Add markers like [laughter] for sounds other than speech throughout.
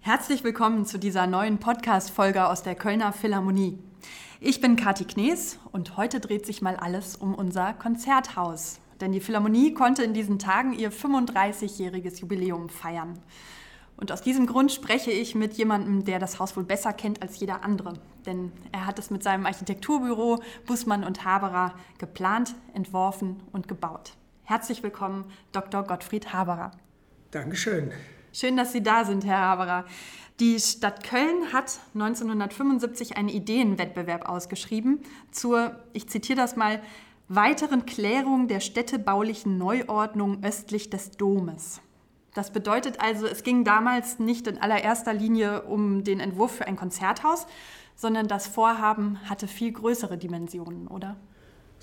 Herzlich willkommen zu dieser neuen Podcast-Folge aus der Kölner Philharmonie. Ich bin Kati Knees und heute dreht sich mal alles um unser Konzerthaus. Denn die Philharmonie konnte in diesen Tagen ihr 35-jähriges Jubiläum feiern. Und aus diesem Grund spreche ich mit jemandem, der das Haus wohl besser kennt als jeder andere. Denn er hat es mit seinem Architekturbüro Bussmann und Haberer geplant, entworfen und gebaut. Herzlich willkommen, Dr. Gottfried Haberer. Dankeschön. Schön, dass Sie da sind, Herr Haberer. Die Stadt Köln hat 1975 einen Ideenwettbewerb ausgeschrieben zur, ich zitiere das mal, weiteren Klärung der städtebaulichen Neuordnung östlich des Domes. Das bedeutet also, es ging damals nicht in allererster Linie um den Entwurf für ein Konzerthaus, sondern das Vorhaben hatte viel größere Dimensionen, oder?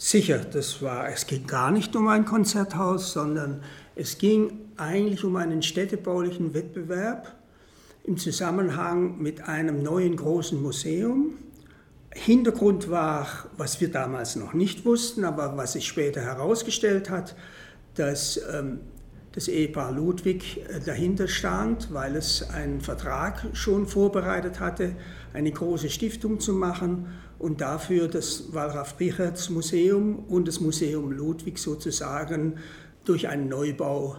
Sicher, das war, es ging gar nicht um ein Konzerthaus, sondern es ging eigentlich um einen städtebaulichen Wettbewerb im Zusammenhang mit einem neuen großen Museum. Hintergrund war, was wir damals noch nicht wussten, aber was sich später herausgestellt hat, dass ähm, das Ehepaar Ludwig äh, dahinter stand, weil es einen Vertrag schon vorbereitet hatte, eine große Stiftung zu machen und dafür das Wallraf Richards Museum und das Museum Ludwig sozusagen durch einen Neubau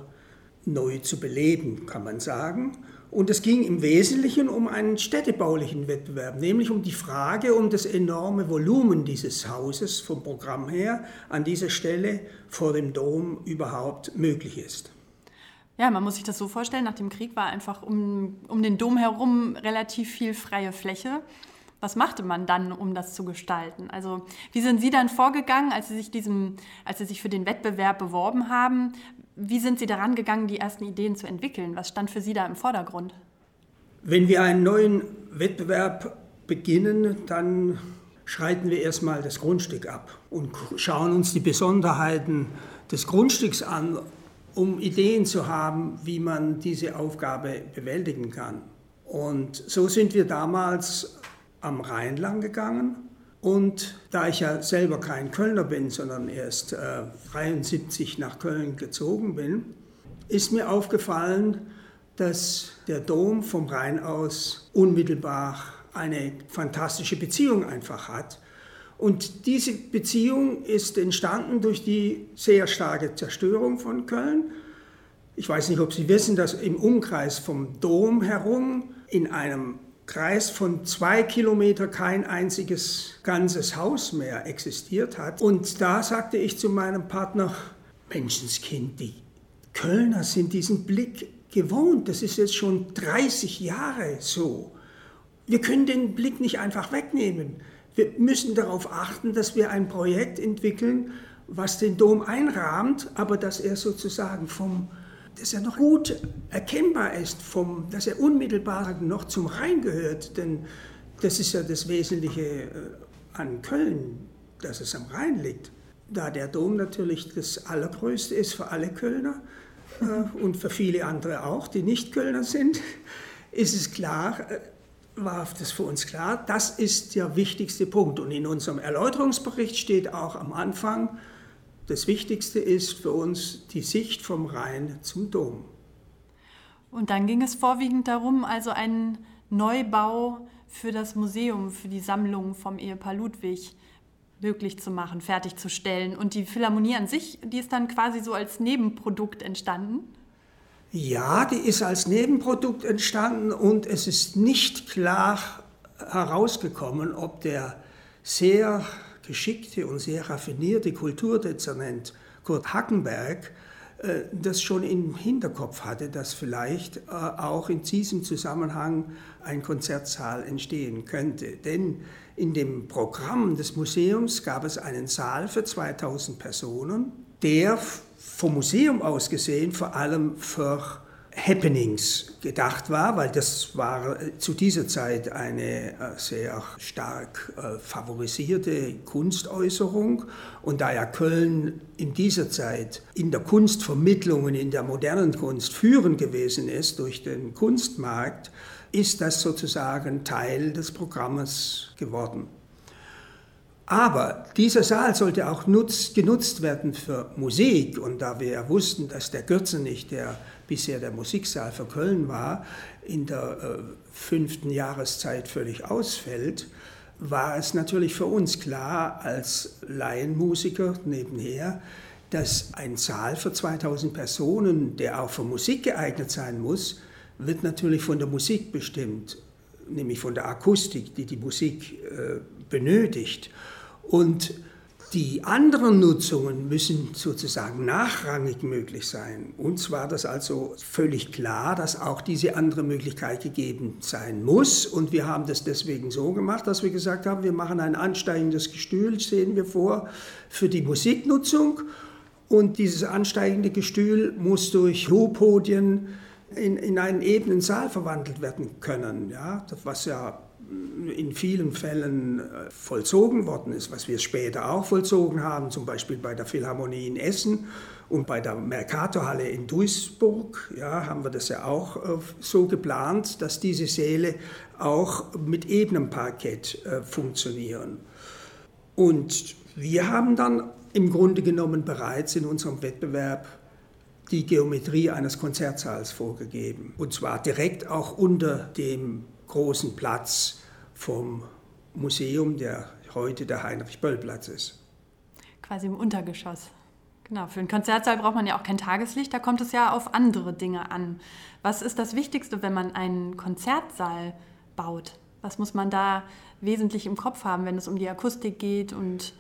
neu zu beleben, kann man sagen. Und es ging im Wesentlichen um einen städtebaulichen Wettbewerb, nämlich um die Frage, um das enorme Volumen dieses Hauses vom Programm her an dieser Stelle vor dem Dom überhaupt möglich ist. Ja, man muss sich das so vorstellen, nach dem Krieg war einfach um, um den Dom herum relativ viel freie Fläche. Was machte man dann, um das zu gestalten? Also wie sind Sie dann vorgegangen, als Sie sich, diesem, als Sie sich für den Wettbewerb beworben haben? Wie sind Sie daran gegangen, die ersten Ideen zu entwickeln? Was stand für Sie da im Vordergrund? Wenn wir einen neuen Wettbewerb beginnen, dann schreiten wir erstmal das Grundstück ab und schauen uns die Besonderheiten des Grundstücks an um Ideen zu haben, wie man diese Aufgabe bewältigen kann. Und so sind wir damals am Rhein lang gegangen. Und da ich ja selber kein Kölner bin, sondern erst äh, 73 nach Köln gezogen bin, ist mir aufgefallen, dass der Dom vom Rhein aus unmittelbar eine fantastische Beziehung einfach hat und diese Beziehung ist entstanden durch die sehr starke Zerstörung von Köln. Ich weiß nicht, ob Sie wissen, dass im Umkreis vom Dom herum in einem Kreis von zwei Kilometer kein einziges ganzes Haus mehr existiert hat. Und da sagte ich zu meinem Partner, Menschenskind, die Kölner sind diesen Blick gewohnt. Das ist jetzt schon 30 Jahre so. Wir können den Blick nicht einfach wegnehmen. Wir müssen darauf achten, dass wir ein Projekt entwickeln, was den Dom einrahmt, aber dass er sozusagen vom, dass er noch gut erkennbar ist, vom, dass er unmittelbar noch zum Rhein gehört, denn das ist ja das Wesentliche äh, an Köln, dass es am Rhein liegt. Da der Dom natürlich das Allergrößte ist für alle Kölner äh, und für viele andere auch, die nicht Kölner sind, [laughs] ist es klar, war das für uns klar, das ist der wichtigste Punkt. Und in unserem Erläuterungsbericht steht auch am Anfang, das Wichtigste ist für uns die Sicht vom Rhein zum Dom. Und dann ging es vorwiegend darum, also einen Neubau für das Museum, für die Sammlung vom Ehepaar Ludwig möglich zu machen, fertigzustellen. Und die Philharmonie an sich, die ist dann quasi so als Nebenprodukt entstanden. Ja, die ist als Nebenprodukt entstanden und es ist nicht klar herausgekommen, ob der sehr geschickte und sehr raffinierte Kulturdezernent Kurt Hackenberg äh, das schon im Hinterkopf hatte, dass vielleicht äh, auch in diesem Zusammenhang ein Konzertsaal entstehen könnte. Denn in dem Programm des Museums gab es einen Saal für 2000 Personen, der vom Museum aus gesehen vor allem für Happenings gedacht war, weil das war äh, zu dieser Zeit eine äh, sehr stark äh, favorisierte Kunstäußerung. Und da ja Köln in dieser Zeit in der Kunstvermittlung und in der modernen Kunst führend gewesen ist durch den Kunstmarkt, ist das sozusagen Teil des Programmes geworden. Aber dieser Saal sollte auch nutz, genutzt werden für Musik. Und da wir ja wussten, dass der Gürzenich, der bisher der Musiksaal für Köln war, in der äh, fünften Jahreszeit völlig ausfällt, war es natürlich für uns klar als Laienmusiker nebenher, dass ein Saal für 2000 Personen, der auch für Musik geeignet sein muss, wird natürlich von der Musik bestimmt, nämlich von der Akustik, die die Musik äh, benötigt. Und die anderen Nutzungen müssen sozusagen nachrangig möglich sein. Uns war das also völlig klar, dass auch diese andere Möglichkeit gegeben sein muss. Und wir haben das deswegen so gemacht, dass wir gesagt haben, wir machen ein ansteigendes Gestühl, sehen wir vor, für die Musiknutzung. Und dieses ansteigende Gestühl muss durch Ruhpodien in, in einen ebenen Saal verwandelt werden können. Ja? Was ja in vielen Fällen äh, vollzogen worden ist, was wir später auch vollzogen haben, zum Beispiel bei der Philharmonie in Essen und bei der Mercatorhalle in Duisburg, ja, haben wir das ja auch äh, so geplant, dass diese Säle auch mit ebenem Parkett äh, funktionieren. Und wir haben dann im Grunde genommen bereits in unserem Wettbewerb die Geometrie eines Konzertsaals vorgegeben. Und zwar direkt auch unter dem großen Platz vom Museum, der heute der Heinrich-Böll-Platz ist. Quasi im Untergeschoss. Genau, für einen Konzertsaal braucht man ja auch kein Tageslicht, da kommt es ja auf andere Dinge an. Was ist das Wichtigste, wenn man einen Konzertsaal baut? Was muss man da wesentlich im Kopf haben, wenn es um die Akustik geht und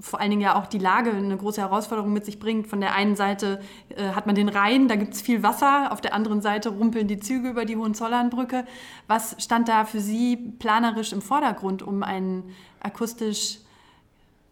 vor allen Dingen ja auch die Lage eine große Herausforderung mit sich bringt. Von der einen Seite äh, hat man den Rhein, da gibt es viel Wasser, auf der anderen Seite rumpeln die Züge über die Hohenzollernbrücke. Was stand da für Sie planerisch im Vordergrund, um einen akustisch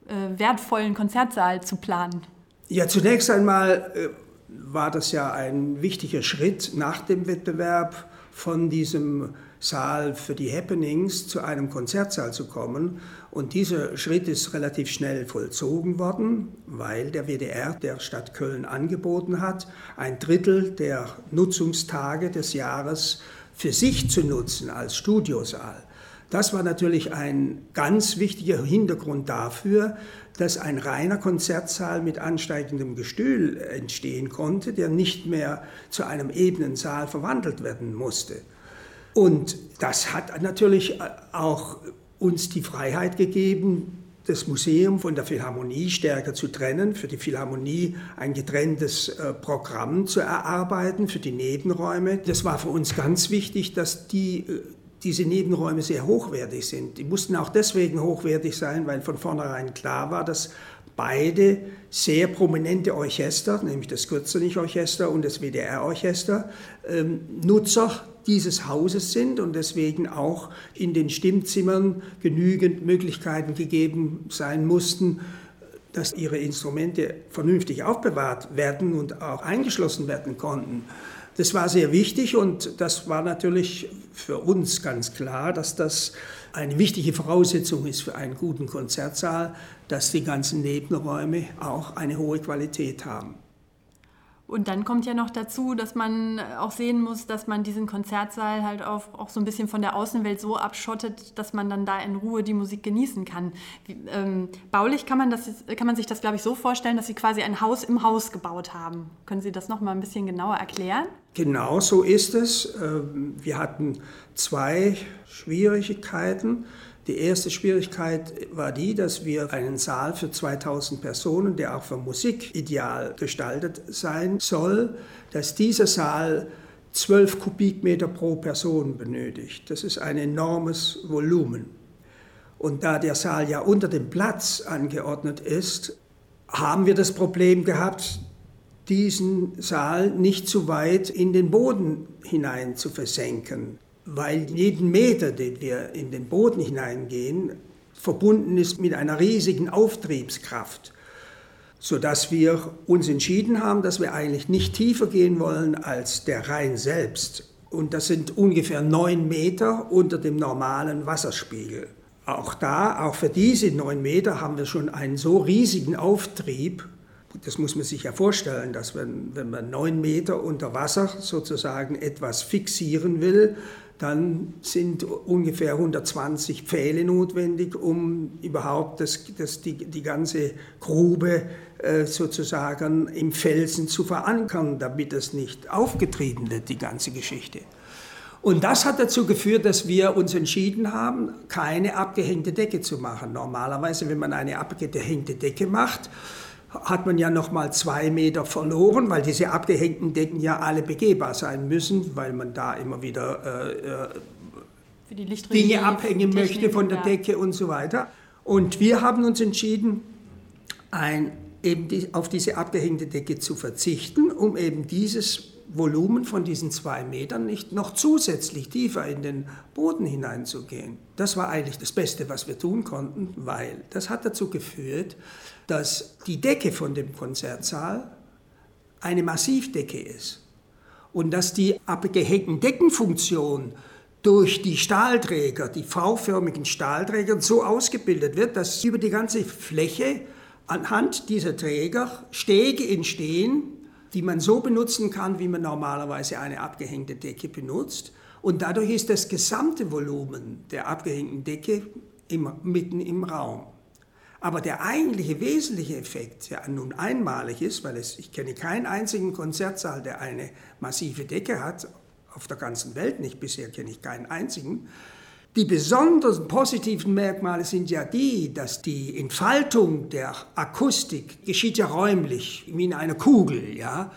äh, wertvollen Konzertsaal zu planen? Ja, zunächst einmal äh, war das ja ein wichtiger Schritt nach dem Wettbewerb von diesem Saal für die Happenings zu einem Konzertsaal zu kommen. Und dieser Schritt ist relativ schnell vollzogen worden, weil der WDR der Stadt Köln angeboten hat, ein Drittel der Nutzungstage des Jahres für sich zu nutzen als Studiosaal. Das war natürlich ein ganz wichtiger Hintergrund dafür, dass ein reiner Konzertsaal mit ansteigendem Gestühl entstehen konnte, der nicht mehr zu einem ebenen Saal verwandelt werden musste. Und das hat natürlich auch uns die Freiheit gegeben, das Museum von der Philharmonie stärker zu trennen, für die Philharmonie ein getrenntes äh, Programm zu erarbeiten, für die Nebenräume. Das war für uns ganz wichtig, dass die, äh, diese Nebenräume sehr hochwertig sind. Die mussten auch deswegen hochwertig sein, weil von vornherein klar war, dass beide sehr prominente Orchester, nämlich das Kürzenich-Orchester und das WDR-Orchester, ähm, Nutzer dieses Hauses sind und deswegen auch in den Stimmzimmern genügend Möglichkeiten gegeben sein mussten, dass ihre Instrumente vernünftig aufbewahrt werden und auch eingeschlossen werden konnten. Das war sehr wichtig und das war natürlich für uns ganz klar, dass das eine wichtige Voraussetzung ist für einen guten Konzertsaal, dass die ganzen Nebenräume auch eine hohe Qualität haben. Und dann kommt ja noch dazu, dass man auch sehen muss, dass man diesen Konzertsaal halt auch, auch so ein bisschen von der Außenwelt so abschottet, dass man dann da in Ruhe die Musik genießen kann. Wie, ähm, baulich kann man, das, kann man sich das, glaube ich, so vorstellen, dass Sie quasi ein Haus im Haus gebaut haben. Können Sie das noch mal ein bisschen genauer erklären? Genau so ist es. Ähm, wir hatten zwei Schwierigkeiten. Die erste Schwierigkeit war die, dass wir einen Saal für 2000 Personen, der auch für Musik ideal gestaltet sein soll, dass dieser Saal 12 Kubikmeter pro Person benötigt. Das ist ein enormes Volumen. Und da der Saal ja unter dem Platz angeordnet ist, haben wir das Problem gehabt, diesen Saal nicht zu weit in den Boden hinein zu versenken weil jeden Meter, den wir in den Boden hineingehen, verbunden ist mit einer riesigen Auftriebskraft, sodass wir uns entschieden haben, dass wir eigentlich nicht tiefer gehen wollen als der Rhein selbst. Und das sind ungefähr neun Meter unter dem normalen Wasserspiegel. Auch da, auch für diese neun Meter haben wir schon einen so riesigen Auftrieb, das muss man sich ja vorstellen, dass wenn, wenn man neun Meter unter Wasser sozusagen etwas fixieren will, dann sind ungefähr 120 Pfähle notwendig, um überhaupt das, das, die, die ganze Grube äh, sozusagen im Felsen zu verankern, damit es nicht aufgetrieben wird, die ganze Geschichte. Und das hat dazu geführt, dass wir uns entschieden haben, keine abgehängte Decke zu machen. Normalerweise, wenn man eine abgehängte Decke macht, hat man ja noch mal zwei Meter verloren, weil diese abgehängten Decken ja alle begehbar sein müssen, weil man da immer wieder äh, äh Dinge abhängen möchte von der Decke und so weiter. Und wir haben uns entschieden, ein, eben die, auf diese abgehängte Decke zu verzichten, um eben dieses Volumen von diesen zwei Metern nicht noch zusätzlich tiefer in den Boden hineinzugehen. Das war eigentlich das Beste, was wir tun konnten, weil das hat dazu geführt, dass die Decke von dem Konzertsaal eine Massivdecke ist und dass die abgehängten Deckenfunktion durch die Stahlträger, die V-förmigen Stahlträger so ausgebildet wird, dass über die ganze Fläche anhand dieser Träger Stege entstehen, die man so benutzen kann, wie man normalerweise eine abgehängte Decke benutzt. Und dadurch ist das gesamte Volumen der abgehängten Decke immer mitten im Raum. Aber der eigentliche wesentliche Effekt, der nun einmalig ist, weil es, ich kenne keinen einzigen Konzertsaal, der eine massive Decke hat, auf der ganzen Welt nicht, bisher kenne ich keinen einzigen. Die besonderen positiven Merkmale sind ja die, dass die Entfaltung der Akustik geschieht ja räumlich, wie in einer Kugel, ja.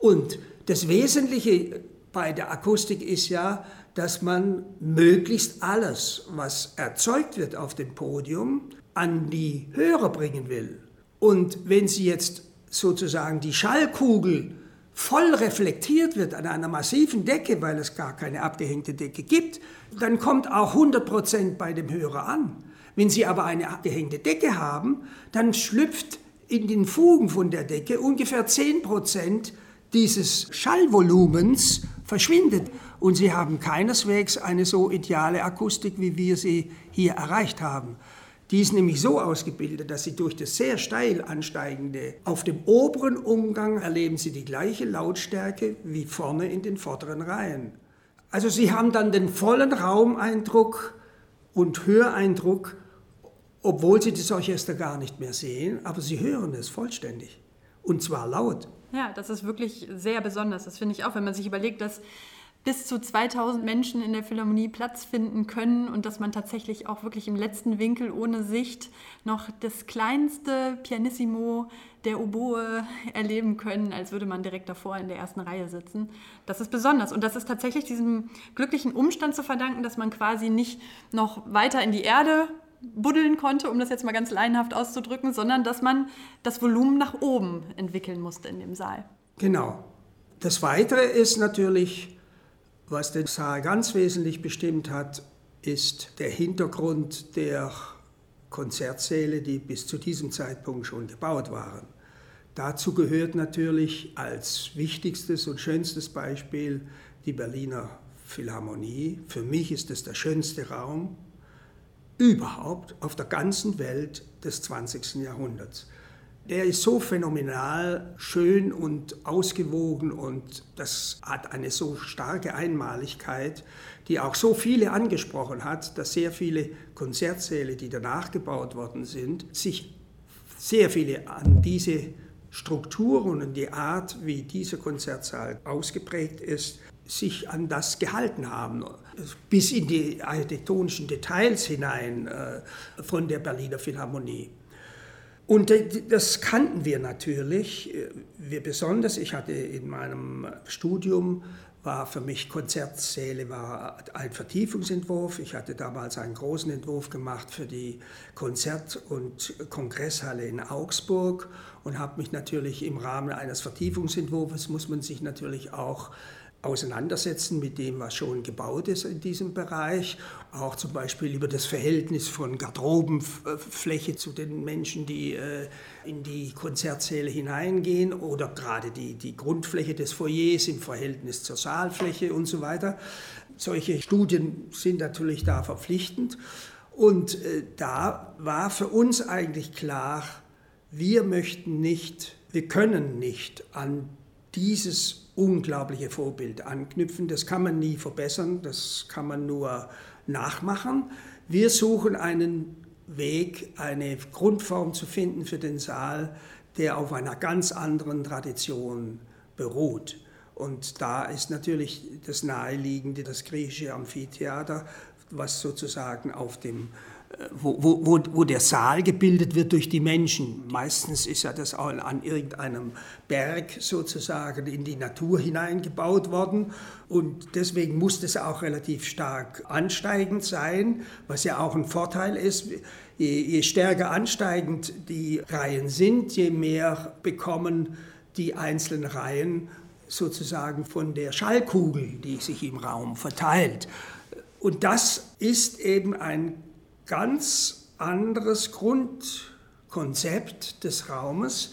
Und das Wesentliche bei der Akustik ist ja, dass man möglichst alles, was erzeugt wird auf dem Podium, an die Hörer bringen will. Und wenn Sie jetzt sozusagen die Schallkugel voll reflektiert wird an einer massiven Decke, weil es gar keine abgehängte Decke gibt, dann kommt auch 100% bei dem Hörer an. Wenn Sie aber eine abgehängte Decke haben, dann schlüpft in den Fugen von der Decke ungefähr 10% dieses Schallvolumens verschwindet. Und Sie haben keineswegs eine so ideale Akustik, wie wir sie hier erreicht haben. Die ist nämlich so ausgebildet, dass Sie durch das sehr steil ansteigende, auf dem oberen Umgang erleben Sie die gleiche Lautstärke wie vorne in den vorderen Reihen. Also Sie haben dann den vollen Raumeindruck und Höreindruck, obwohl Sie das Orchester gar nicht mehr sehen, aber Sie hören es vollständig. Und zwar laut. Ja, das ist wirklich sehr besonders. Das finde ich auch, wenn man sich überlegt, dass bis zu 2000 Menschen in der Philharmonie Platz finden können und dass man tatsächlich auch wirklich im letzten Winkel ohne Sicht noch das kleinste Pianissimo der Oboe erleben können, als würde man direkt davor in der ersten Reihe sitzen. Das ist besonders und das ist tatsächlich diesem glücklichen Umstand zu verdanken, dass man quasi nicht noch weiter in die Erde buddeln konnte, um das jetzt mal ganz laienhaft auszudrücken, sondern dass man das Volumen nach oben entwickeln musste in dem Saal. Genau. Das Weitere ist natürlich, was den Saal ganz wesentlich bestimmt hat, ist der Hintergrund der Konzertsäle, die bis zu diesem Zeitpunkt schon gebaut waren. Dazu gehört natürlich als wichtigstes und schönstes Beispiel die Berliner Philharmonie. Für mich ist es der schönste Raum überhaupt auf der ganzen Welt des 20. Jahrhunderts der ist so phänomenal schön und ausgewogen und das hat eine so starke Einmaligkeit, die auch so viele angesprochen hat, dass sehr viele Konzertsäle, die danach gebaut worden sind, sich sehr viele an diese Strukturen und die Art, wie dieser Konzertsaal ausgeprägt ist, sich an das gehalten haben, bis in die architektonischen Details hinein äh, von der Berliner Philharmonie. Und das kannten wir natürlich. Wir besonders, ich hatte in meinem Studium, war für mich Konzertsäle war ein Vertiefungsentwurf. Ich hatte damals einen großen Entwurf gemacht für die Konzert- und Kongresshalle in Augsburg und habe mich natürlich im Rahmen eines Vertiefungsentwurfs muss man sich natürlich auch auseinandersetzen mit dem, was schon gebaut ist in diesem Bereich. Auch zum Beispiel über das Verhältnis von Garderobenfläche zu den Menschen, die äh, in die Konzertsäle hineingehen oder gerade die, die Grundfläche des Foyers im Verhältnis zur Saalfläche und so weiter. Solche Studien sind natürlich da verpflichtend. Und äh, da war für uns eigentlich klar, wir möchten nicht wir können nicht an dieses unglaubliche Vorbild anknüpfen. Das kann man nie verbessern, das kann man nur nachmachen. Wir suchen einen Weg, eine Grundform zu finden für den Saal, der auf einer ganz anderen Tradition beruht. Und da ist natürlich das Naheliegende, das griechische Amphitheater, was sozusagen auf dem wo, wo, wo, der Saal gebildet wird durch die Menschen. Meistens ist ja das auch an irgendeinem Berg sozusagen in die Natur hineingebaut worden und deswegen muss das auch relativ stark ansteigend sein, was ja auch ein Vorteil ist. Je, je stärker ansteigend die Reihen sind, je mehr bekommen die einzelnen Reihen sozusagen von der Schallkugel, die sich im Raum verteilt. Und das ist eben ein ganz anderes Grundkonzept des Raumes.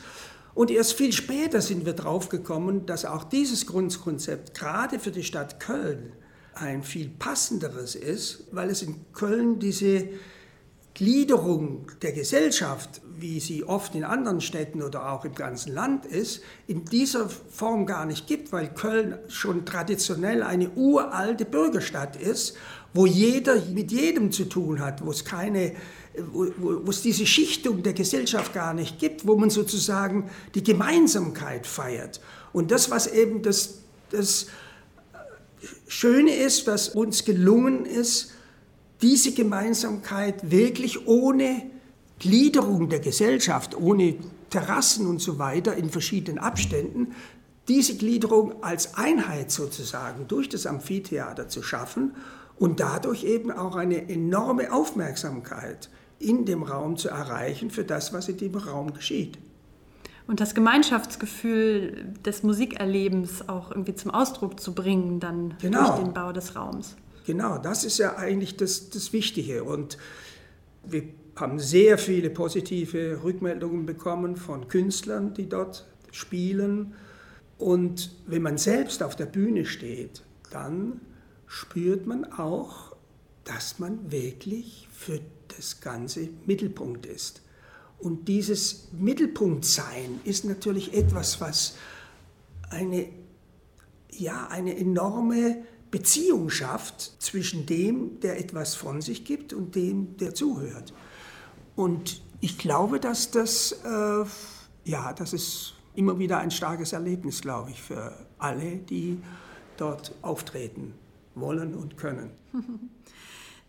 Und erst viel später sind wir draufgekommen, dass auch dieses Grundkonzept gerade für die Stadt Köln ein viel passenderes ist, weil es in Köln diese Gliederung der Gesellschaft, wie sie oft in anderen Städten oder auch im ganzen Land ist, in dieser Form gar nicht gibt, weil Köln schon traditionell eine uralte Bürgerstadt ist wo jeder mit jedem zu tun hat, wo es keine wo, wo, es diese Schichtung der Gesellschaft gar nicht gibt, wo man sozusagen die Gemeinsamkeit feiert. Und das, was eben das, das Schöne ist, was uns gelungen ist, diese Gemeinsamkeit wirklich ohne Gliederung der Gesellschaft, ohne Terrassen und so weiter in verschiedenen Abständen, diese Gliederung als Einheit sozusagen durch das Amphitheater zu schaffen und dadurch eben auch eine enorme Aufmerksamkeit in dem Raum zu erreichen für das, was in dem Raum geschieht. Und das Gemeinschaftsgefühl des Musikerlebens auch irgendwie zum Ausdruck zu bringen, dann genau. durch den Bau des Raums. Genau, das ist ja eigentlich das, das Wichtige. Und wir haben sehr viele positive Rückmeldungen bekommen von Künstlern, die dort spielen. Und wenn man selbst auf der Bühne steht, dann spürt man auch, dass man wirklich für das Ganze Mittelpunkt ist. Und dieses Mittelpunktsein ist natürlich etwas, was eine, ja, eine enorme Beziehung schafft zwischen dem, der etwas von sich gibt und dem, der zuhört. Und ich glaube, dass das, äh, ja, das ist immer wieder ein starkes Erlebnis, glaube ich, für alle, die dort auftreten wollen und können. [laughs]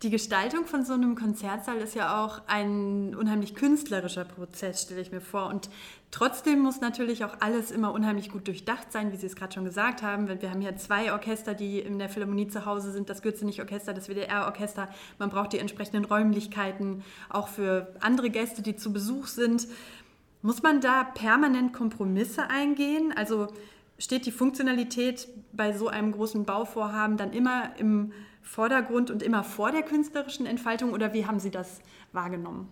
Die Gestaltung von so einem Konzertsaal ist ja auch ein unheimlich künstlerischer Prozess, stelle ich mir vor. Und trotzdem muss natürlich auch alles immer unheimlich gut durchdacht sein, wie Sie es gerade schon gesagt haben. Wir haben hier zwei Orchester, die in der Philharmonie zu Hause sind, das Gürzenich-Orchester, das WDR-Orchester. Man braucht die entsprechenden Räumlichkeiten, auch für andere Gäste, die zu Besuch sind. Muss man da permanent Kompromisse eingehen? Also steht die Funktionalität bei so einem großen Bauvorhaben dann immer im Vordergrund und immer vor der künstlerischen Entfaltung oder wie haben Sie das wahrgenommen?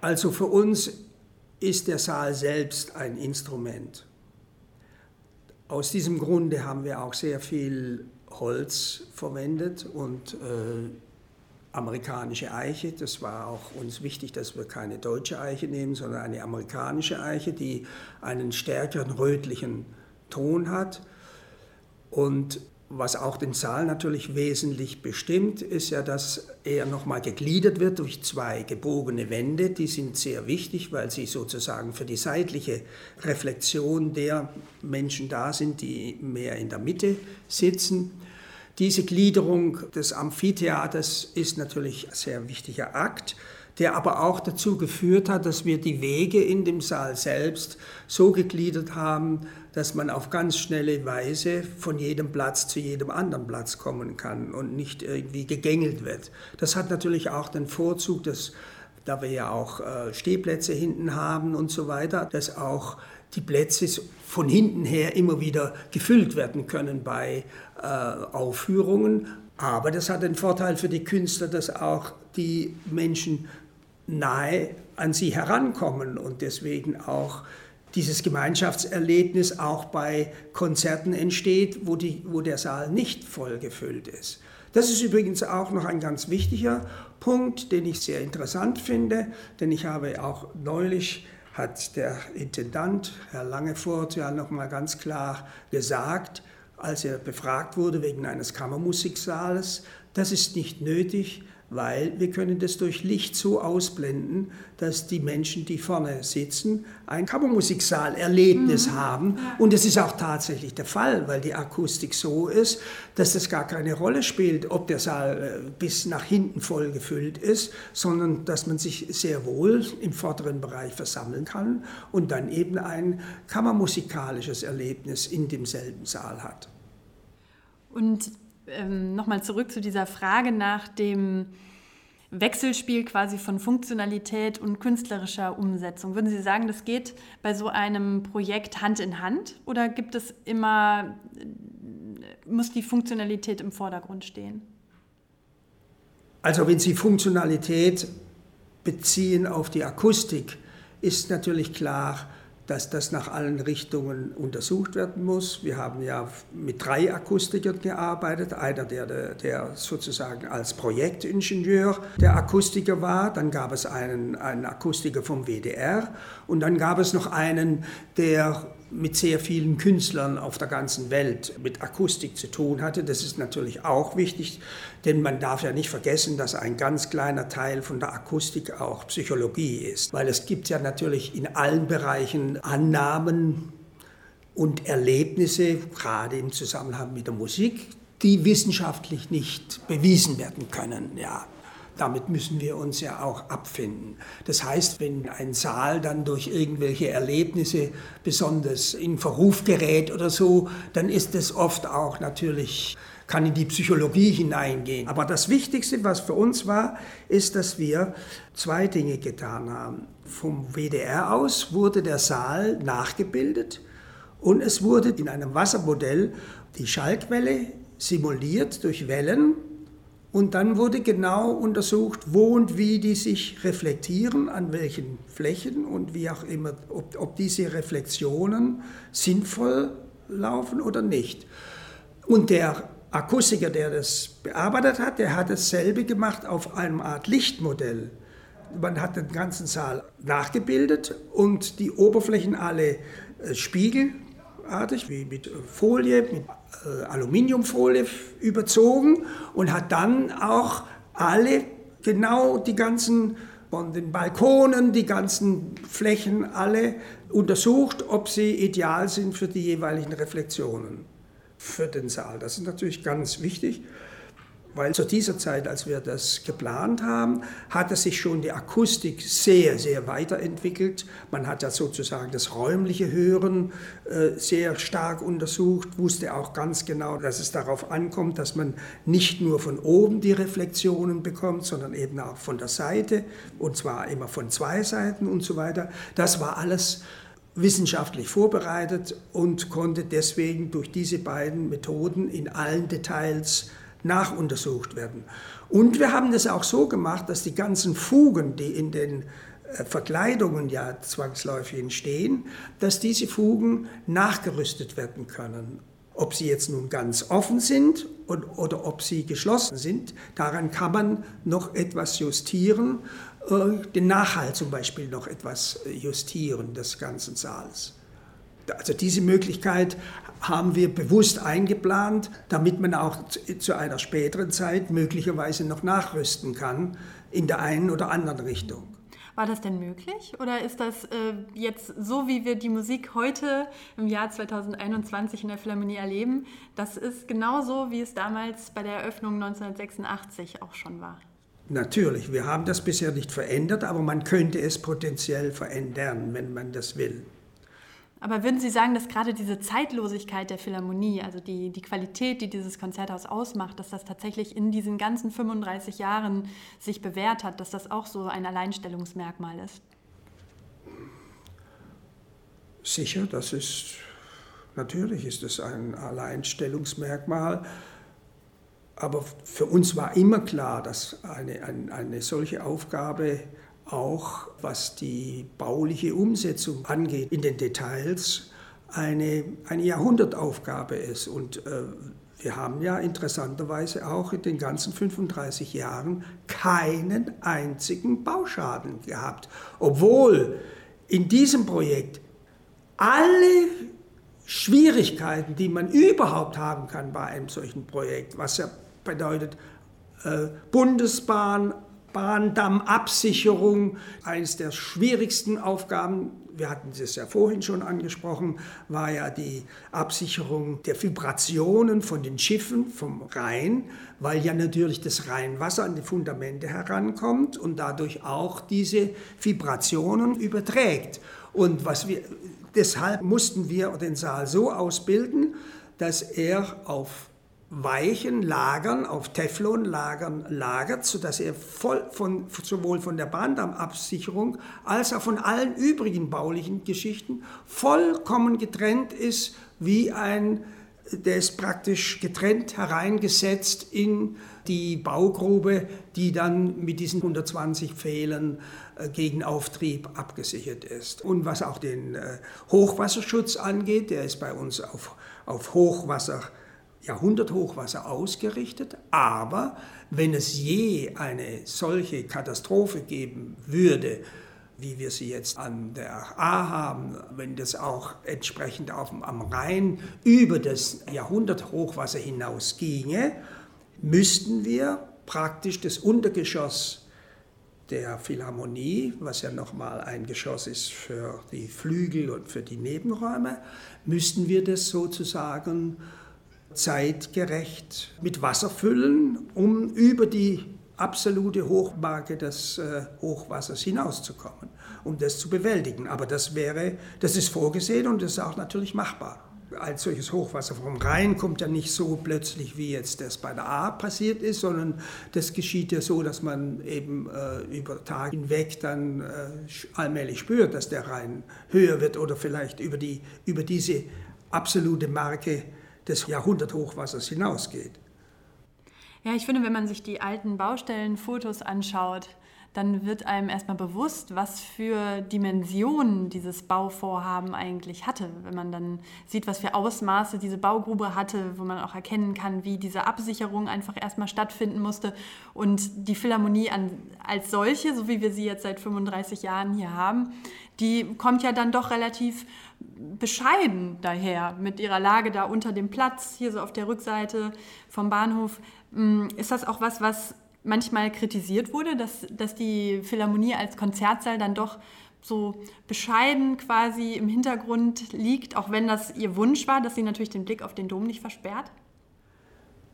Also für uns ist der Saal selbst ein Instrument. Aus diesem Grunde haben wir auch sehr viel Holz verwendet und äh, amerikanische Eiche. Das war auch uns wichtig, dass wir keine deutsche Eiche nehmen, sondern eine amerikanische Eiche, die einen stärkeren rötlichen Ton hat. Und was auch den Saal natürlich wesentlich bestimmt, ist ja, dass er nochmal gegliedert wird durch zwei gebogene Wände. Die sind sehr wichtig, weil sie sozusagen für die seitliche Reflexion der Menschen da sind, die mehr in der Mitte sitzen. Diese Gliederung des Amphitheaters ist natürlich ein sehr wichtiger Akt der aber auch dazu geführt hat, dass wir die Wege in dem Saal selbst so gegliedert haben, dass man auf ganz schnelle Weise von jedem Platz zu jedem anderen Platz kommen kann und nicht irgendwie gegängelt wird. Das hat natürlich auch den Vorzug, dass, da wir ja auch äh, Stehplätze hinten haben und so weiter, dass auch die Plätze von hinten her immer wieder gefüllt werden können bei äh, Aufführungen. Aber das hat den Vorteil für die Künstler, dass auch die Menschen nahe an sie herankommen und deswegen auch dieses Gemeinschaftserlebnis auch bei Konzerten entsteht, wo, die, wo der Saal nicht voll gefüllt ist. Das ist übrigens auch noch ein ganz wichtiger Punkt, den ich sehr interessant finde, denn ich habe auch neulich hat der Intendant, Herr Langefort, ja nochmal ganz klar gesagt, als er befragt wurde wegen eines Kammermusiksaales, das ist nicht nötig, weil wir können das durch Licht so ausblenden, dass die Menschen, die vorne sitzen, ein Kammermusiksaal-Erlebnis mhm. haben. Und es ist auch tatsächlich der Fall, weil die Akustik so ist, dass das gar keine Rolle spielt, ob der Saal äh, bis nach hinten voll gefüllt ist, sondern dass man sich sehr wohl im vorderen Bereich versammeln kann und dann eben ein kammermusikalisches Erlebnis in demselben Saal hat. Und ähm, nochmal zurück zu dieser Frage nach dem Wechselspiel quasi von Funktionalität und künstlerischer Umsetzung. Würden Sie sagen, das geht bei so einem Projekt Hand in Hand oder gibt es immer, muss die Funktionalität im Vordergrund stehen? Also wenn Sie Funktionalität beziehen auf die Akustik, ist natürlich klar, dass das nach allen Richtungen untersucht werden muss. Wir haben ja mit drei Akustikern gearbeitet. Einer, der, der sozusagen als Projektingenieur der Akustiker war. Dann gab es einen, einen Akustiker vom WDR. Und dann gab es noch einen, der mit sehr vielen Künstlern auf der ganzen Welt mit Akustik zu tun hatte. Das ist natürlich auch wichtig, denn man darf ja nicht vergessen, dass ein ganz kleiner Teil von der Akustik auch Psychologie ist, weil es gibt ja natürlich in allen Bereichen Annahmen und Erlebnisse, gerade im Zusammenhang mit der Musik, die wissenschaftlich nicht bewiesen werden können. Ja. Damit müssen wir uns ja auch abfinden. Das heißt, wenn ein Saal dann durch irgendwelche Erlebnisse besonders in Verruf gerät oder so, dann ist es oft auch natürlich kann in die Psychologie hineingehen. Aber das Wichtigste, was für uns war, ist, dass wir zwei Dinge getan haben. Vom WDR aus wurde der Saal nachgebildet und es wurde in einem Wassermodell die Schallquelle simuliert durch Wellen und dann wurde genau untersucht, wo und wie die sich reflektieren, an welchen Flächen und wie auch immer, ob, ob diese Reflexionen sinnvoll laufen oder nicht. Und der Akustiker, der das bearbeitet hat, der hat dasselbe gemacht auf einem Art Lichtmodell. Man hat den ganzen Saal nachgebildet und die Oberflächen alle äh, Spiegel artig, wie mit Folie, mit Aluminiumfolie überzogen und hat dann auch alle, genau die ganzen, von den Balkonen, die ganzen Flächen, alle untersucht, ob sie ideal sind für die jeweiligen Reflexionen für den Saal. Das ist natürlich ganz wichtig. Weil zu dieser Zeit, als wir das geplant haben, hatte sich schon die Akustik sehr, sehr weiterentwickelt. Man hat ja sozusagen das räumliche Hören äh, sehr stark untersucht, wusste auch ganz genau, dass es darauf ankommt, dass man nicht nur von oben die Reflexionen bekommt, sondern eben auch von der Seite und zwar immer von zwei Seiten und so weiter. Das war alles wissenschaftlich vorbereitet und konnte deswegen durch diese beiden Methoden in allen Details nachuntersucht werden. Und wir haben das auch so gemacht, dass die ganzen Fugen, die in den äh, Verkleidungen ja zwangsläufig entstehen, dass diese Fugen nachgerüstet werden können. Ob sie jetzt nun ganz offen sind und, oder ob sie geschlossen sind, daran kann man noch etwas justieren, äh, den Nachhalt zum Beispiel noch etwas äh, justieren des ganzen Saals. Also diese Möglichkeit haben wir bewusst eingeplant, damit man auch zu einer späteren Zeit möglicherweise noch nachrüsten kann in der einen oder anderen Richtung. War das denn möglich oder ist das äh, jetzt so, wie wir die Musik heute im Jahr 2021 in der Philharmonie erleben, das ist genauso, wie es damals bei der Eröffnung 1986 auch schon war? Natürlich, wir haben das bisher nicht verändert, aber man könnte es potenziell verändern, wenn man das will. Aber würden Sie sagen, dass gerade diese Zeitlosigkeit der Philharmonie, also die, die Qualität, die dieses Konzerthaus ausmacht, dass das tatsächlich in diesen ganzen 35 Jahren sich bewährt hat, dass das auch so ein Alleinstellungsmerkmal ist? Sicher, das ist, natürlich ist es ein Alleinstellungsmerkmal. Aber für uns war immer klar, dass eine, eine, eine solche Aufgabe auch was die bauliche Umsetzung angeht, in den Details eine, eine Jahrhundertaufgabe ist. Und äh, wir haben ja interessanterweise auch in den ganzen 35 Jahren keinen einzigen Bauschaden gehabt, obwohl in diesem Projekt alle Schwierigkeiten, die man überhaupt haben kann bei einem solchen Projekt, was ja bedeutet äh, Bundesbahn, Bahndammabsicherung, eines der schwierigsten Aufgaben, wir hatten es ja vorhin schon angesprochen, war ja die Absicherung der Vibrationen von den Schiffen vom Rhein, weil ja natürlich das Rheinwasser an die Fundamente herankommt und dadurch auch diese Vibrationen überträgt. Und was wir, deshalb mussten wir den Saal so ausbilden, dass er auf weichen Lagern, auf Teflonlagern lagert, sodass er voll von, sowohl von der Bahndammabsicherung als auch von allen übrigen baulichen Geschichten vollkommen getrennt ist, wie ein, der ist praktisch getrennt hereingesetzt in die Baugrube, die dann mit diesen 120 Pfählen äh, gegen Auftrieb abgesichert ist. Und was auch den äh, Hochwasserschutz angeht, der ist bei uns auf, auf Hochwasser Jahrhunderthochwasser ausgerichtet, aber wenn es je eine solche Katastrophe geben würde, wie wir sie jetzt an der A haben, wenn das auch entsprechend auf, am Rhein über das Jahrhunderthochwasser hinaus ginge, müssten wir praktisch das Untergeschoss der Philharmonie, was ja nochmal ein Geschoss ist für die Flügel und für die Nebenräume, müssten wir das sozusagen zeitgerecht mit Wasser füllen, um über die absolute Hochmarke des äh, Hochwassers hinauszukommen, um das zu bewältigen. Aber das wäre, das ist vorgesehen und das ist auch natürlich machbar. Als solches Hochwasser vom Rhein kommt ja nicht so plötzlich, wie jetzt das bei der A passiert ist, sondern das geschieht ja so, dass man eben äh, über Tage hinweg dann äh, allmählich spürt, dass der Rhein höher wird oder vielleicht über, die, über diese absolute Marke des Jahrhunderthochwassers hinausgeht. Ja, ich finde, wenn man sich die alten Baustellenfotos anschaut, dann wird einem erstmal bewusst, was für Dimensionen dieses Bauvorhaben eigentlich hatte. Wenn man dann sieht, was für Ausmaße diese Baugrube hatte, wo man auch erkennen kann, wie diese Absicherung einfach erstmal stattfinden musste. Und die Philharmonie an, als solche, so wie wir sie jetzt seit 35 Jahren hier haben, die kommt ja dann doch relativ bescheiden daher mit ihrer Lage da unter dem Platz, hier so auf der Rückseite vom Bahnhof. Mm, ist das auch was, was manchmal kritisiert wurde, dass, dass die Philharmonie als Konzertsaal dann doch so bescheiden quasi im Hintergrund liegt, auch wenn das ihr Wunsch war, dass sie natürlich den Blick auf den Dom nicht versperrt?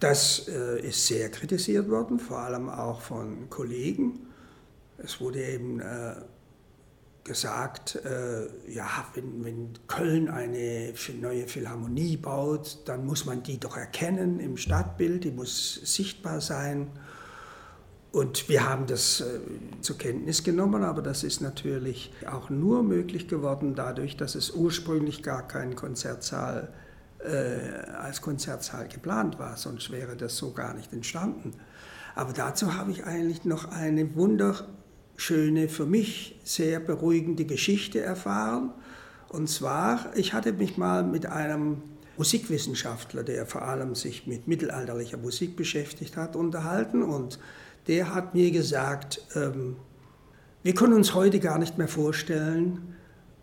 Das äh, ist sehr kritisiert worden, vor allem auch von Kollegen. Es wurde eben äh, gesagt, äh, ja, wenn, wenn, Köln eine neue Philharmonie baut, dann muss man die doch erkennen im Stadtbild, die muss sichtbar sein. Und wir haben das äh, zur Kenntnis genommen, aber das ist natürlich auch nur möglich geworden dadurch, dass es ursprünglich gar kein Konzertsaal äh, als Konzertsaal geplant war, sonst wäre das so gar nicht entstanden. Aber dazu habe ich eigentlich noch eine wunder schöne, für mich sehr beruhigende Geschichte erfahren. Und zwar, ich hatte mich mal mit einem Musikwissenschaftler, der vor allem sich mit mittelalterlicher Musik beschäftigt hat, unterhalten. Und der hat mir gesagt, ähm, wir können uns heute gar nicht mehr vorstellen,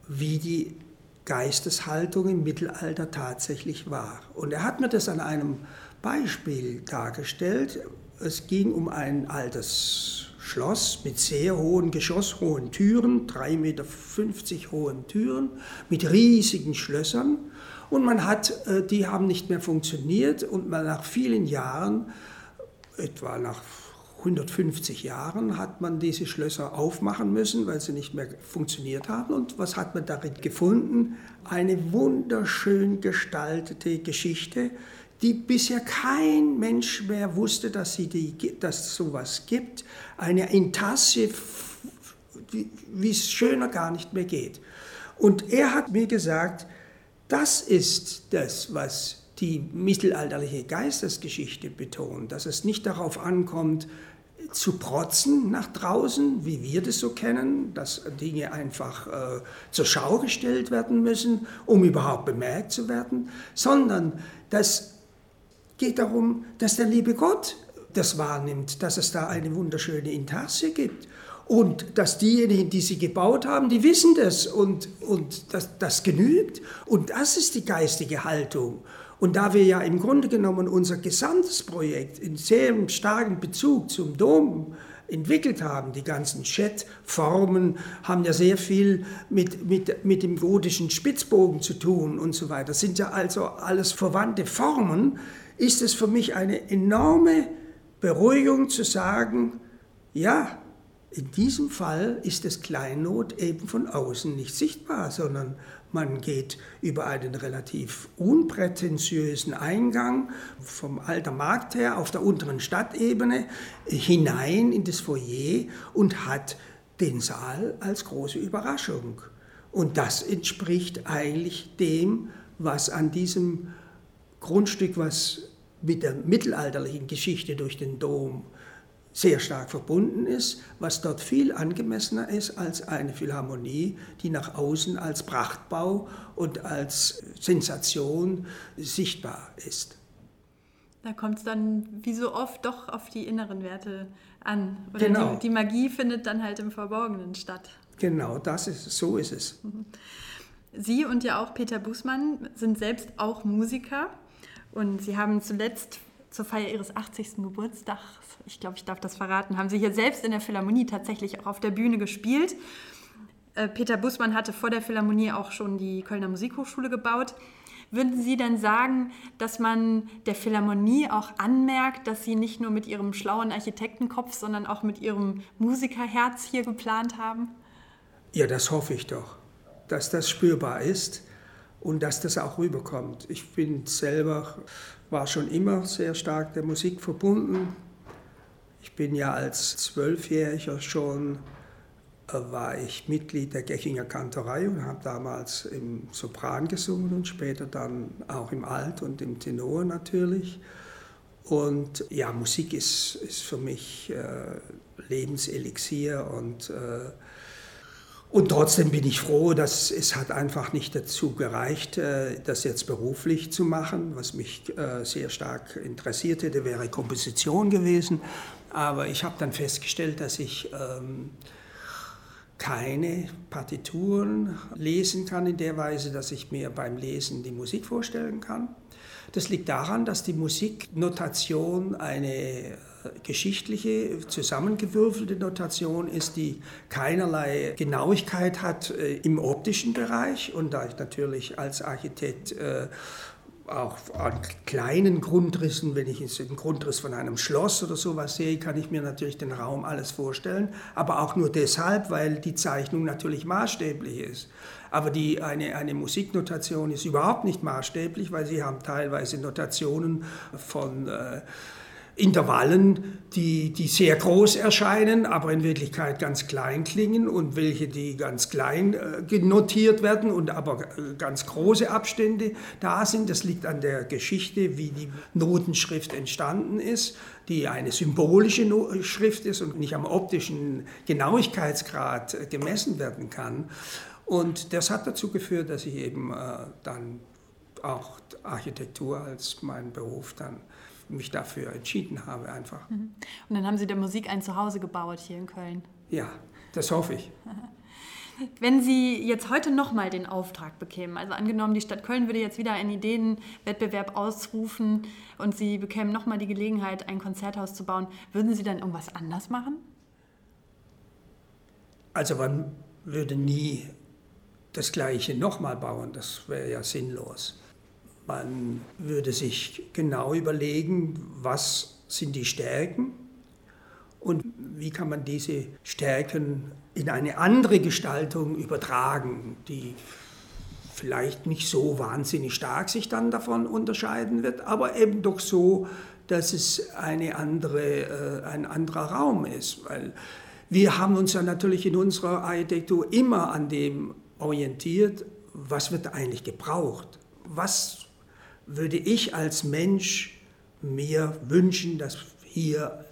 wie die Geisteshaltung im Mittelalter tatsächlich war. Und er hat mir das an einem Beispiel dargestellt. Es ging um ein altes Schloss mit sehr hohen, geschosshohen Türen, 3,50 Meter hohen Türen, mit riesigen Schlössern. Und man hat, äh, die haben nicht mehr funktioniert und man nach vielen Jahren, etwa nach 150 Jahren, hat man diese Schlösser aufmachen müssen, weil sie nicht mehr funktioniert haben. Und was hat man darin gefunden? Eine wunderschön gestaltete Geschichte, die bisher kein Mensch mehr wusste, dass, sie die, dass es sowas gibt. Eine Intasse, wie es schöner gar nicht mehr geht. Und er hat mir gesagt, das ist das, was die mittelalterliche Geistesgeschichte betont, dass es nicht darauf ankommt, zu protzen nach draußen, wie wir das so kennen, dass Dinge einfach äh, zur Schau gestellt werden müssen, um überhaupt bemerkt zu werden, sondern dass geht darum, dass der liebe Gott das wahrnimmt, dass es da eine wunderschöne Intarsie gibt Und dass diejenigen, die sie gebaut haben, die wissen das und, und das, das genügt. Und das ist die geistige Haltung. Und da wir ja im Grunde genommen unser gesamtes Projekt in sehr starkem Bezug zum Dom entwickelt haben, die ganzen Chat-Formen haben ja sehr viel mit, mit, mit dem gotischen Spitzbogen zu tun und so weiter. Das sind ja also alles verwandte Formen, ist es für mich eine enorme Beruhigung zu sagen, ja, in diesem Fall ist das Kleinod eben von außen nicht sichtbar, sondern man geht über einen relativ unprätentiösen Eingang vom Alter Markt her auf der unteren Stadtebene hinein in das Foyer und hat den Saal als große Überraschung. Und das entspricht eigentlich dem, was an diesem Grundstück, was mit der mittelalterlichen Geschichte durch den Dom sehr stark verbunden ist, was dort viel angemessener ist als eine Philharmonie, die nach außen als Prachtbau und als Sensation sichtbar ist. Da kommt es dann wie so oft doch auf die inneren Werte an. Oder genau. die, die, Magie findet dann halt im Verborgenen statt. Genau, das ist, so ist es. Mhm. Sie und ja auch Peter Bußmann sind selbst auch Musiker und Sie haben zuletzt zur Feier Ihres 80. Geburtstags, ich glaube, ich darf das verraten, haben Sie hier selbst in der Philharmonie tatsächlich auch auf der Bühne gespielt. Äh, Peter Bußmann hatte vor der Philharmonie auch schon die Kölner Musikhochschule gebaut. Würden Sie denn sagen, dass man der Philharmonie auch anmerkt, dass Sie nicht nur mit Ihrem schlauen Architektenkopf, sondern auch mit Ihrem Musikerherz hier geplant haben? Ja, das hoffe ich doch, dass das spürbar ist und dass das auch rüberkommt. Ich bin selber, war schon immer sehr stark der Musik verbunden. Ich bin ja als Zwölfjähriger schon, äh, war ich Mitglied der Gechinger Kantorei und habe damals im Sopran gesungen und später dann auch im Alt und im Tenor natürlich. Und ja, Musik ist, ist für mich äh, Lebenselixier und äh, und trotzdem bin ich froh, dass es hat einfach nicht dazu gereicht, äh, das jetzt beruflich zu machen. Was mich äh, sehr stark interessiert hätte, wäre Komposition gewesen. Aber ich habe dann festgestellt, dass ich ähm, keine Partituren lesen kann in der Weise, dass ich mir beim Lesen die Musik vorstellen kann. Das liegt daran, dass die Musiknotation eine geschichtliche, zusammengewürfelte Notation ist, die keinerlei Genauigkeit hat äh, im optischen Bereich. Und da ich natürlich als Architekt äh, auch an kleinen Grundrissen, wenn ich einen Grundriss von einem Schloss oder sowas sehe, kann ich mir natürlich den Raum alles vorstellen, aber auch nur deshalb, weil die Zeichnung natürlich maßstäblich ist. Aber die, eine, eine Musiknotation ist überhaupt nicht maßstäblich, weil sie haben teilweise Notationen von äh, Intervallen, die, die sehr groß erscheinen, aber in Wirklichkeit ganz klein klingen und welche, die ganz klein äh, notiert werden und aber äh, ganz große Abstände da sind. Das liegt an der Geschichte, wie die Notenschrift entstanden ist, die eine symbolische Schrift ist und nicht am optischen Genauigkeitsgrad äh, gemessen werden kann. Und das hat dazu geführt, dass ich eben äh, dann auch Architektur als meinen Beruf dann mich dafür entschieden habe einfach. Mhm. Und dann haben Sie der Musik ein Zuhause gebaut hier in Köln. Ja, das hoffe ich. [laughs] Wenn Sie jetzt heute nochmal den Auftrag bekämen, also angenommen, die Stadt Köln würde jetzt wieder einen Ideenwettbewerb ausrufen und Sie bekämen nochmal die Gelegenheit, ein Konzerthaus zu bauen, würden Sie dann irgendwas anders machen? Also man würde nie das Gleiche nochmal bauen, das wäre ja sinnlos. Man würde sich genau überlegen, was sind die Stärken und wie kann man diese Stärken in eine andere Gestaltung übertragen, die vielleicht nicht so wahnsinnig stark sich dann davon unterscheiden wird, aber eben doch so, dass es eine andere, äh, ein anderer Raum ist. Weil wir haben uns ja natürlich in unserer Architektur immer an dem orientiert, was wird eigentlich gebraucht? Was würde ich als Mensch mir wünschen, dass hier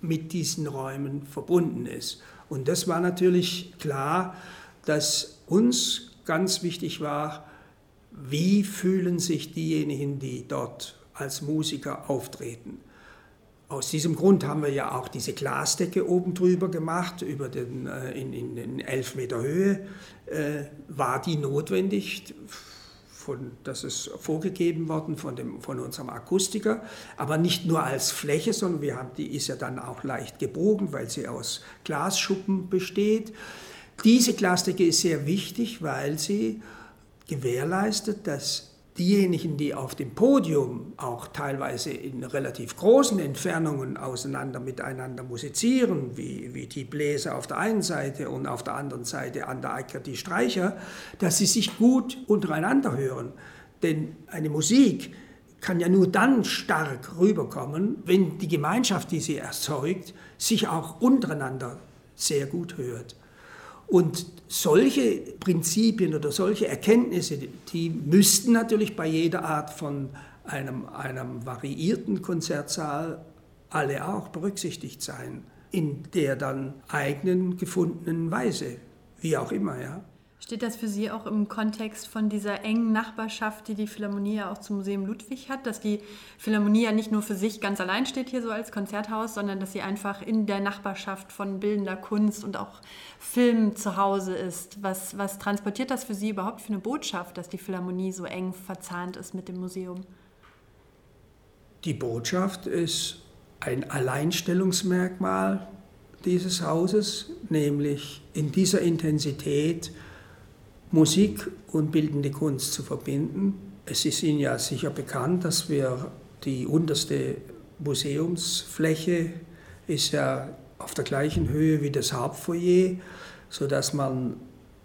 mit diesen Räumen verbunden ist. Und das war natürlich klar, dass uns ganz wichtig war, wie fühlen sich diejenigen, die dort als Musiker auftreten. Aus diesem Grund haben wir ja auch diese Glasdecke oben drüber gemacht, über den, äh, in, in, in elf Meter Höhe. Äh, war die notwendig? Von, das ist vorgegeben worden von, dem, von unserem Akustiker, aber nicht nur als Fläche, sondern wir haben, die ist ja dann auch leicht gebogen, weil sie aus Glasschuppen besteht. Diese Glasdecke ist sehr wichtig, weil sie gewährleistet, dass diejenigen, die auf dem Podium auch teilweise in relativ großen Entfernungen auseinander miteinander musizieren, wie, wie die Bläser auf der einen Seite und auf der anderen Seite an der Ecke die Streicher, dass sie sich gut untereinander hören. Denn eine Musik kann ja nur dann stark rüberkommen, wenn die Gemeinschaft, die sie erzeugt, sich auch untereinander sehr gut hört. Und solche Prinzipien oder solche Erkenntnisse, die müssten natürlich bei jeder Art von einem, einem variierten Konzertsaal alle auch berücksichtigt sein, in der dann eigenen gefundenen Weise, wie auch immer, ja. Steht das für Sie auch im Kontext von dieser engen Nachbarschaft, die die Philharmonie ja auch zum Museum Ludwig hat, dass die Philharmonie ja nicht nur für sich ganz allein steht hier so als Konzerthaus, sondern dass sie einfach in der Nachbarschaft von bildender Kunst und auch Film zu Hause ist? Was, was transportiert das für Sie überhaupt für eine Botschaft, dass die Philharmonie so eng verzahnt ist mit dem Museum? Die Botschaft ist ein Alleinstellungsmerkmal dieses Hauses, nämlich in dieser Intensität Musik und bildende Kunst zu verbinden. Es ist Ihnen ja sicher bekannt, dass wir die unterste Museumsfläche ist ja auf der gleichen Höhe wie das Hauptfoyer, sodass man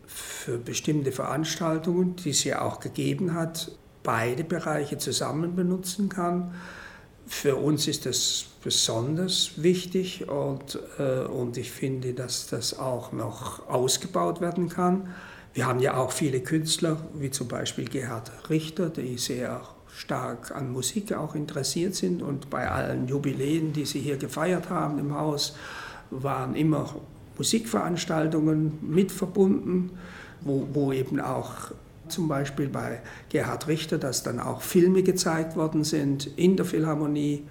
für bestimmte Veranstaltungen, die es ja auch gegeben hat, beide Bereiche zusammen benutzen kann. Für uns ist das besonders wichtig und, äh, und ich finde, dass das auch noch ausgebaut werden kann. Wir haben ja auch viele Künstler, wie zum Beispiel Gerhard Richter, die sehr stark an Musik auch interessiert sind und bei allen Jubiläen, die sie hier gefeiert haben im Haus, waren immer Musikveranstaltungen mit verbunden, wo, wo eben auch zum Beispiel bei Gerhard Richter, dass dann auch Filme gezeigt worden sind in der Philharmonie,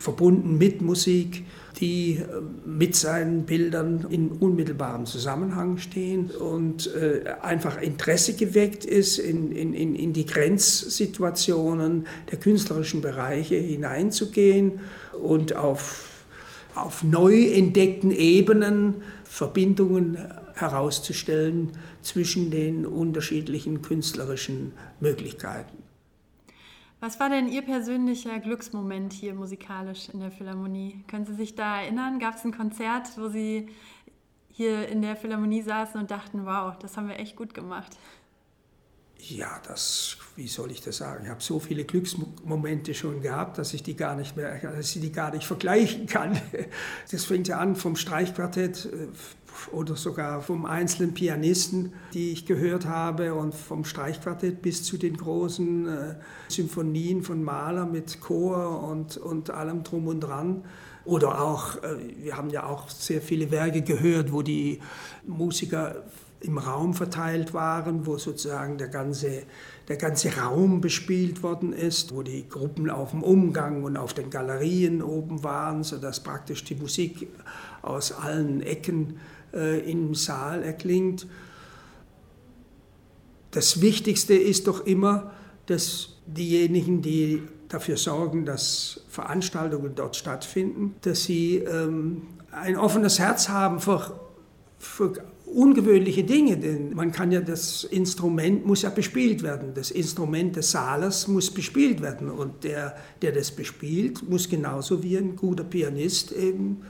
verbunden mit Musik die äh, mit seinen Bildern in unmittelbarem Zusammenhang stehen und äh, einfach Interesse geweckt ist, in, in, in die Grenzsituationen der künstlerischen Bereiche hineinzugehen und auf, auf neu entdeckten Ebenen Verbindungen herauszustellen zwischen den unterschiedlichen künstlerischen Möglichkeiten. Was war denn Ihr persönlicher Glücksmoment hier musikalisch in der Philharmonie? Können Sie sich da erinnern? Gab es ein Konzert, wo Sie hier in der Philharmonie saßen und dachten, wow, das haben wir echt gut gemacht? Ja, das, wie soll ich das sagen? Ich habe so viele Glücksmomente schon gehabt, dass ich die gar nicht mehr, dass ich die gar nicht vergleichen kann. [laughs] Das fängt ja an vom Streichquartett äh, oder sogar vom einzelnen Pianisten, die ich gehört habe, und vom Streichquartett bis zu den großen äh, Symphonien von Mahler mit Chor und, und allem drum und dran. Oder auch, äh, wir haben ja auch sehr viele Werke gehört, wo die Musiker im Raum verteilt waren, wo sozusagen der ganze, der ganze Raum bespielt worden ist, wo die Gruppen auf dem Umgang und auf den Galerien oben waren, sodass praktisch die Musik aus allen Ecken äh, im Saal erklingt. Das Wichtigste ist doch immer, dass diejenigen, die dafür sorgen, dass Veranstaltungen dort stattfinden, dass sie ähm, ein offenes Herz haben für, für ungewöhnliche Dinge, denn man kann ja das Instrument muss ja bespielt werden. Das Instrument des Saales muss bespielt werden und der, der das bespielt, muss genauso wie ein guter Pianist eben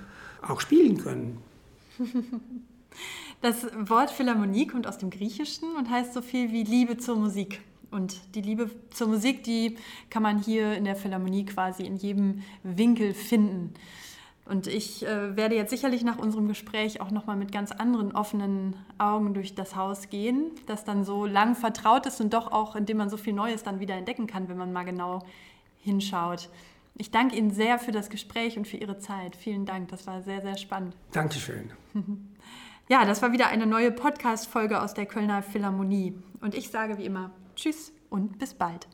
auch spielen können. [laughs] Das Wort Philharmonie kommt aus dem Griechischen und heißt so viel wie Liebe zur Musik. Und die Liebe zur Musik, die kann man hier in der Philharmonie quasi in jedem Winkel finden. Und ich äh, werde jetzt sicherlich nach unserem Gespräch auch nochmal mit ganz anderen offenen Augen durch das Haus gehen, das dann so lang vertraut ist und doch auch, indem man so viel Neues dann wieder entdecken kann, wenn man mal genau hinschaut. Ich danke Ihnen sehr für das Gespräch und für Ihre Zeit. Vielen Dank, das war sehr, sehr spannend. Dankeschön. [laughs] Ja, das war wieder eine neue Podcast-Folge aus der Kölner Philharmonie. Und ich sage wie immer Tschüss und bis bald.